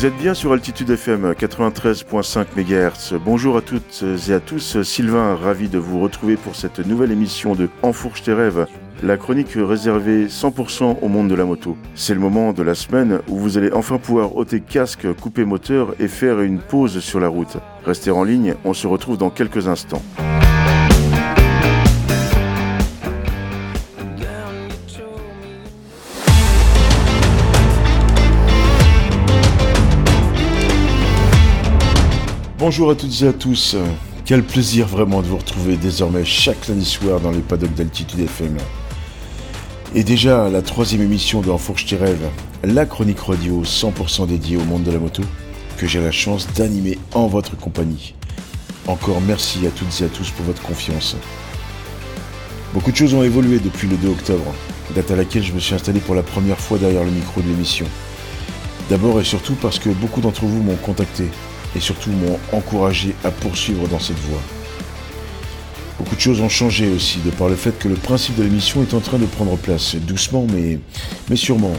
Vous êtes bien sur Altitude FM 93.5 MHz. Bonjour à toutes et à tous. Sylvain, ravi de vous retrouver pour cette nouvelle émission de Enfourche tes rêves, la chronique réservée 100% au monde de la moto. C'est le moment de la semaine où vous allez enfin pouvoir ôter casque, couper moteur et faire une pause sur la route. Restez en ligne, on se retrouve dans quelques instants. Bonjour à toutes et à tous. Quel plaisir vraiment de vous retrouver désormais chaque lundi soir dans les paddocks d'Altitude FM. Et déjà la troisième émission de Enfourche tes rêves, la chronique radio 100% dédiée au monde de la moto, que j'ai la chance d'animer en votre compagnie. Encore merci à toutes et à tous pour votre confiance. Beaucoup de choses ont évolué depuis le 2 octobre, date à laquelle je me suis installé pour la première fois derrière le micro de l'émission. D'abord et surtout parce que beaucoup d'entre vous m'ont contacté et surtout m'ont encouragé à poursuivre dans cette voie. Beaucoup de choses ont changé aussi, de par le fait que le principe de l'émission est en train de prendre place, doucement mais, mais sûrement.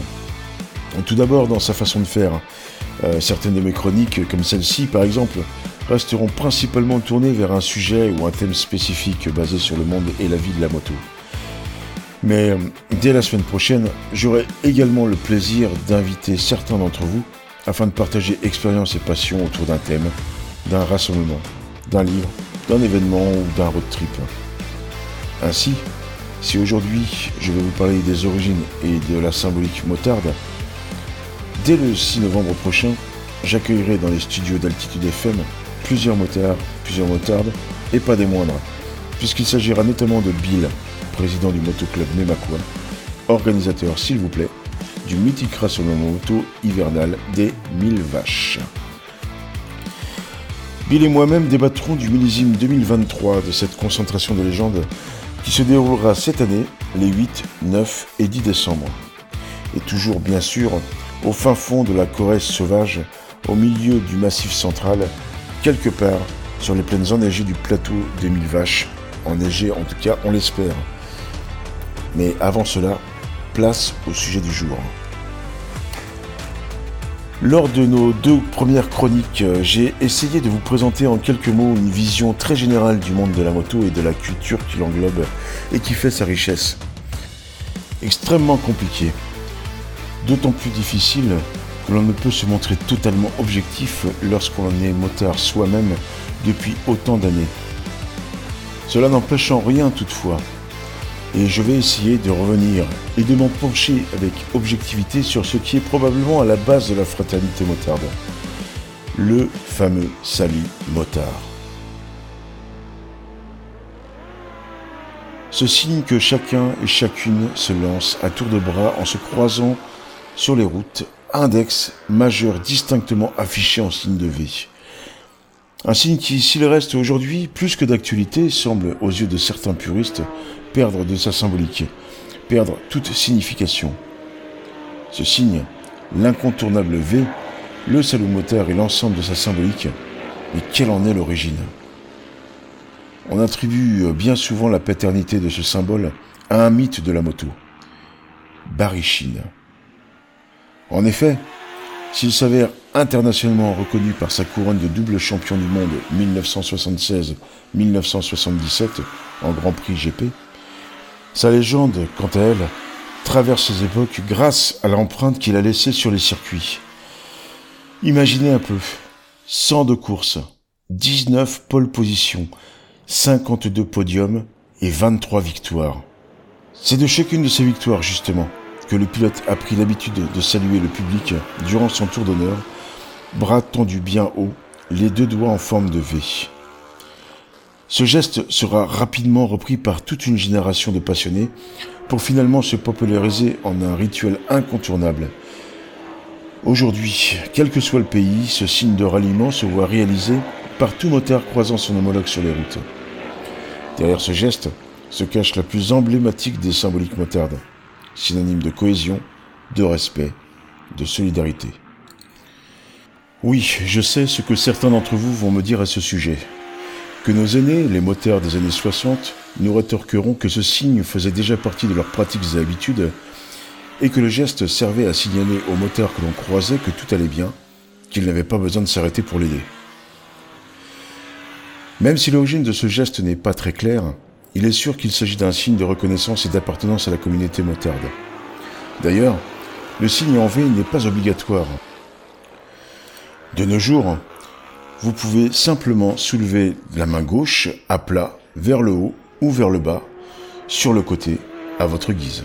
Tout d'abord dans sa façon de faire. Euh, certaines de mes chroniques, comme celle-ci par exemple, resteront principalement tournées vers un sujet ou un thème spécifique basé sur le monde et la vie de la moto. Mais dès la semaine prochaine, j'aurai également le plaisir d'inviter certains d'entre vous afin de partager expérience et passion autour d'un thème, d'un rassemblement, d'un livre, d'un événement ou d'un road trip. Ainsi, si aujourd'hui je vais vous parler des origines et de la symbolique motarde, dès le 6 novembre prochain, j'accueillerai dans les studios d'Altitude FM plusieurs motards, plusieurs motardes, et pas des moindres, puisqu'il s'agira notamment de Bill, président du motoclub Nemakoua, organisateur s'il vous plaît, du mythique rassemblement moto hivernal des 1000 vaches. Bill et moi-même débattrons du millésime 2023 de cette concentration de légendes qui se déroulera cette année les 8, 9 et 10 décembre. Et toujours bien sûr au fin fond de la Corrèze sauvage, au milieu du massif central, quelque part sur les plaines enneigées du plateau des mille vaches, enneigées en tout cas on l'espère. Mais avant cela, place au sujet du jour. Lors de nos deux premières chroniques, euh, j'ai essayé de vous présenter en quelques mots une vision très générale du monde de la moto et de la culture qui l'englobe et qui fait sa richesse. Extrêmement compliqué. D'autant plus difficile que l'on ne peut se montrer totalement objectif lorsqu'on est motard soi-même depuis autant d'années. Cela n'empêche en rien toutefois et je vais essayer de revenir et de m'en pencher avec objectivité sur ce qui est probablement à la base de la fraternité motarde. Le fameux salut motard. Ce signe que chacun et chacune se lance à tour de bras en se croisant sur les routes, index majeur distinctement affiché en signe de V. Un signe qui, s'il reste aujourd'hui plus que d'actualité, semble, aux yeux de certains puristes, perdre de sa symbolique, perdre toute signification. Ce signe, l'incontournable V, le salut moteur et l'ensemble de sa symbolique, mais quelle en est l'origine? On attribue bien souvent la paternité de ce symbole à un mythe de la moto, Barichine. En effet, s'il s'avère internationalement reconnu par sa couronne de double champion du monde 1976-1977 en Grand Prix GP, sa légende, quant à elle, traverse ses époques grâce à l'empreinte qu'il a laissée sur les circuits. Imaginez un peu, 102 courses, 19 pole positions, 52 podiums et 23 victoires. C'est de chacune de ces victoires, justement, que le pilote a pris l'habitude de saluer le public durant son tour d'honneur, bras tendus bien haut, les deux doigts en forme de V. Ce geste sera rapidement repris par toute une génération de passionnés pour finalement se populariser en un rituel incontournable. Aujourd'hui, quel que soit le pays, ce signe de ralliement se voit réalisé par tout motard croisant son homologue sur les routes. Derrière ce geste se cache la plus emblématique des symboliques motardes, synonyme de cohésion, de respect, de solidarité. Oui, je sais ce que certains d'entre vous vont me dire à ce sujet que nos aînés, les moteurs des années 60, nous rétorqueront que ce signe faisait déjà partie de leurs pratiques et habitudes, et que le geste servait à signaler aux moteurs que l'on croisait que tout allait bien, qu'il n'avait pas besoin de s'arrêter pour l'aider. Même si l'origine de ce geste n'est pas très claire, il est sûr qu'il s'agit d'un signe de reconnaissance et d'appartenance à la communauté motarde. D'ailleurs, le signe en V n'est pas obligatoire. De nos jours, vous pouvez simplement soulever la main gauche à plat vers le haut ou vers le bas, sur le côté, à votre guise.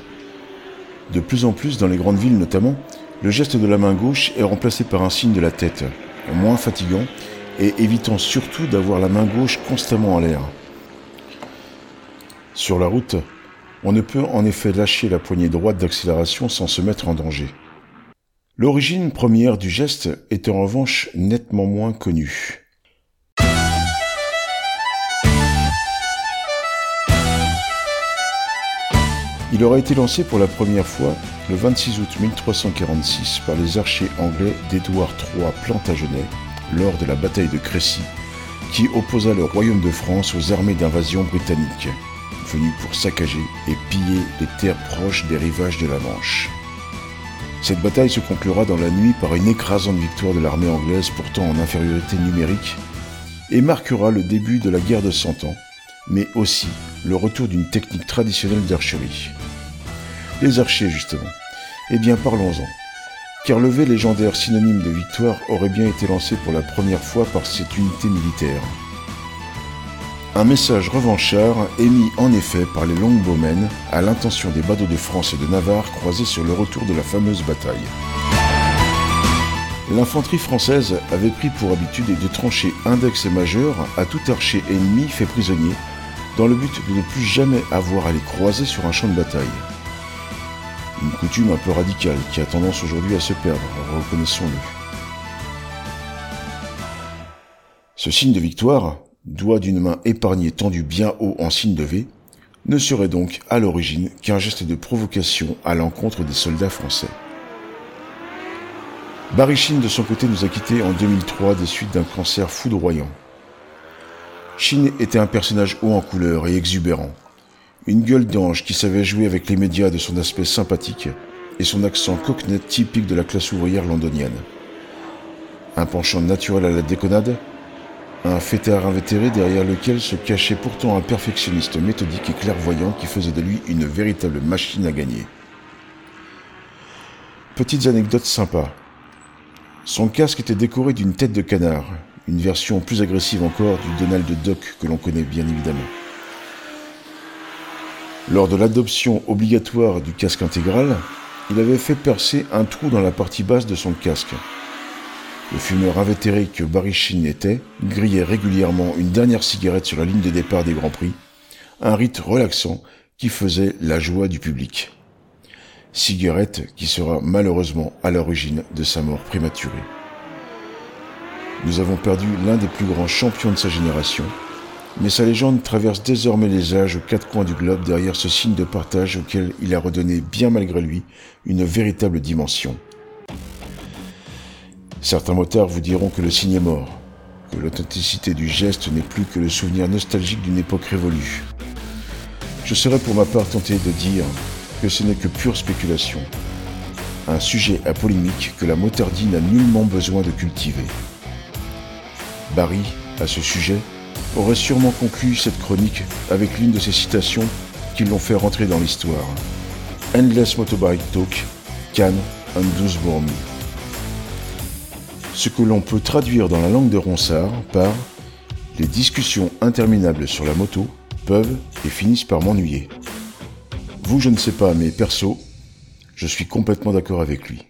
De plus en plus dans les grandes villes notamment, le geste de la main gauche est remplacé par un signe de la tête, moins fatigant et évitant surtout d'avoir la main gauche constamment en l'air. Sur la route, on ne peut en effet lâcher la poignée droite d'accélération sans se mettre en danger. L'origine première du geste est en revanche nettement moins connue. Il aurait été lancé pour la première fois le 26 août 1346 par les archers anglais d'Édouard III Plantagenet lors de la bataille de Crécy, qui opposa le royaume de France aux armées d'invasion britanniques, venues pour saccager et piller les terres proches des rivages de la Manche. Cette bataille se conclura dans la nuit par une écrasante victoire de l'armée anglaise pourtant en infériorité numérique et marquera le début de la guerre de Cent Ans, mais aussi le retour d'une technique traditionnelle d'archerie. Les archers, justement. Eh bien, parlons-en car le V légendaire synonyme de victoire aurait bien été lancé pour la première fois par cette unité militaire. Un message revanchard émis en effet par les longbowmen à l'intention des badauds de France et de Navarre croisés sur le retour de la fameuse bataille. L'infanterie française avait pris pour habitude de trancher index et majeur à tout archer ennemi fait prisonnier, dans le but de ne plus jamais avoir à les croiser sur un champ de bataille. Une coutume un peu radicale qui a tendance aujourd'hui à se perdre, reconnaissons-le. Ce signe de victoire, doigt d'une main épargnée tendu bien haut en signe de V, ne serait donc à l'origine qu'un geste de provocation à l'encontre des soldats français. Barry de son côté, nous a quittés en 2003 des suites d'un cancer foudroyant. Shin était un personnage haut en couleur et exubérant, une gueule d'ange qui savait jouer avec les médias de son aspect sympathique et son accent cockney typique de la classe ouvrière londonienne. Un penchant naturel à la déconnade, un fêtard invétéré derrière lequel se cachait pourtant un perfectionniste méthodique et clairvoyant qui faisait de lui une véritable machine à gagner. Petites anecdotes sympas. Son casque était décoré d'une tête de canard, une version plus agressive encore du Donald Duck que l'on connaît bien évidemment. Lors de l'adoption obligatoire du casque intégral, il avait fait percer un trou dans la partie basse de son casque. Le fumeur invétéré que Barry Sheen était grillait régulièrement une dernière cigarette sur la ligne de départ des Grands Prix, un rite relaxant qui faisait la joie du public. Cigarette qui sera malheureusement à l'origine de sa mort prématurée. Nous avons perdu l'un des plus grands champions de sa génération, mais sa légende traverse désormais les âges aux quatre coins du globe derrière ce signe de partage auquel il a redonné, bien malgré lui, une véritable dimension. Certains motards vous diront que le signe est mort, que l'authenticité du geste n'est plus que le souvenir nostalgique d'une époque révolue. Je serais pour ma part tenté de dire que ce n'est que pure spéculation, un sujet à polémique que la motardie n'a nullement besoin de cultiver. Barry, à ce sujet, aurait sûrement conclu cette chronique avec l'une de ces citations qui l'ont fait rentrer dans l'histoire. Endless Motorbike Talk, Cannes, and. Ce que l'on peut traduire dans la langue de Ronsard par Les discussions interminables sur la moto peuvent et finissent par m'ennuyer. Vous, je ne sais pas, mais perso, je suis complètement d'accord avec lui.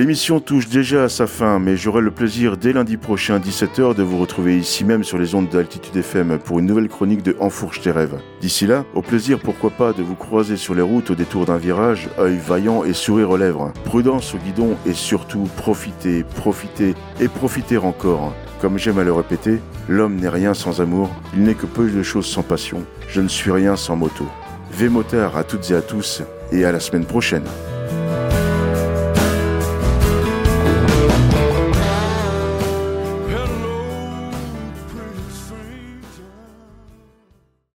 L'émission touche déjà à sa fin, mais j'aurai le plaisir dès lundi prochain 17h de vous retrouver ici même sur les ondes d'Altitude FM pour une nouvelle chronique de Enfourche tes rêves. D'ici là, au plaisir pourquoi pas de vous croiser sur les routes au détour d'un virage, œil vaillant et sourire aux lèvres. Prudence au guidon et surtout profitez, profitez et profitez encore. Comme j'aime à le répéter, l'homme n'est rien sans amour, il n'est que peu de choses sans passion. Je ne suis rien sans moto. V motard à toutes et à tous et à la semaine prochaine.